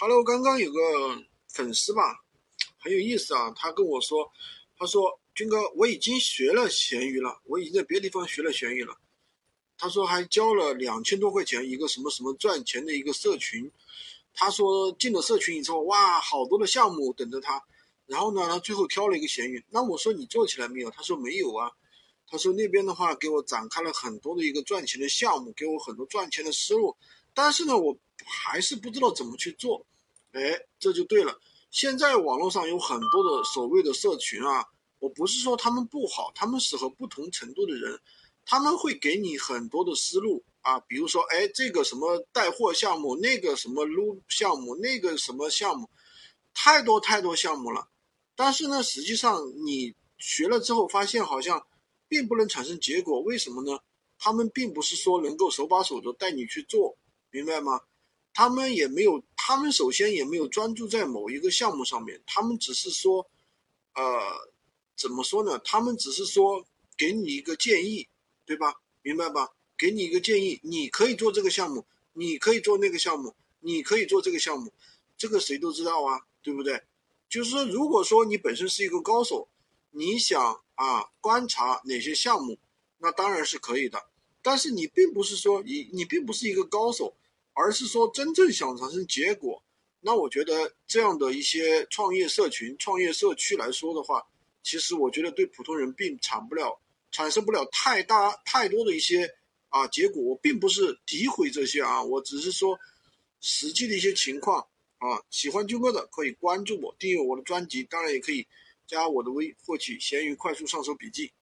Hello，刚刚有个粉丝吧，很有意思啊，他跟我说，他说军哥，我已经学了闲鱼了，我已经在别的地方学了闲鱼了。他说还交了两千多块钱一个什么什么赚钱的一个社群。他说进了社群以后，哇，好多的项目等着他。然后呢，他最后挑了一个闲鱼。那我说你做起来没有？他说没有啊。他说那边的话给我展开了很多的一个赚钱的项目，给我很多赚钱的思路。但是呢，我。还是不知道怎么去做，哎，这就对了。现在网络上有很多的所谓的社群啊，我不是说他们不好，他们适合不同程度的人，他们会给你很多的思路啊，比如说，哎，这个什么带货项目，那个什么撸项目，那个什么项目，太多太多项目了。但是呢，实际上你学了之后发现好像并不能产生结果，为什么呢？他们并不是说能够手把手的带你去做，明白吗？他们也没有，他们首先也没有专注在某一个项目上面，他们只是说，呃，怎么说呢？他们只是说给你一个建议，对吧？明白吧？给你一个建议，你可以做这个项目，你可以做那个项目，你可以做这个项目，这个谁都知道啊，对不对？就是说，如果说你本身是一个高手，你想啊观察哪些项目，那当然是可以的。但是你并不是说你你并不是一个高手。而是说真正想产生结果，那我觉得这样的一些创业社群、创业社区来说的话，其实我觉得对普通人并产不了、产生不了太大太多的一些啊结果。我并不是诋毁这些啊，我只是说实际的一些情况啊。喜欢军哥的可以关注我、订阅我的专辑，当然也可以加我的微获取闲鱼快速上手笔记。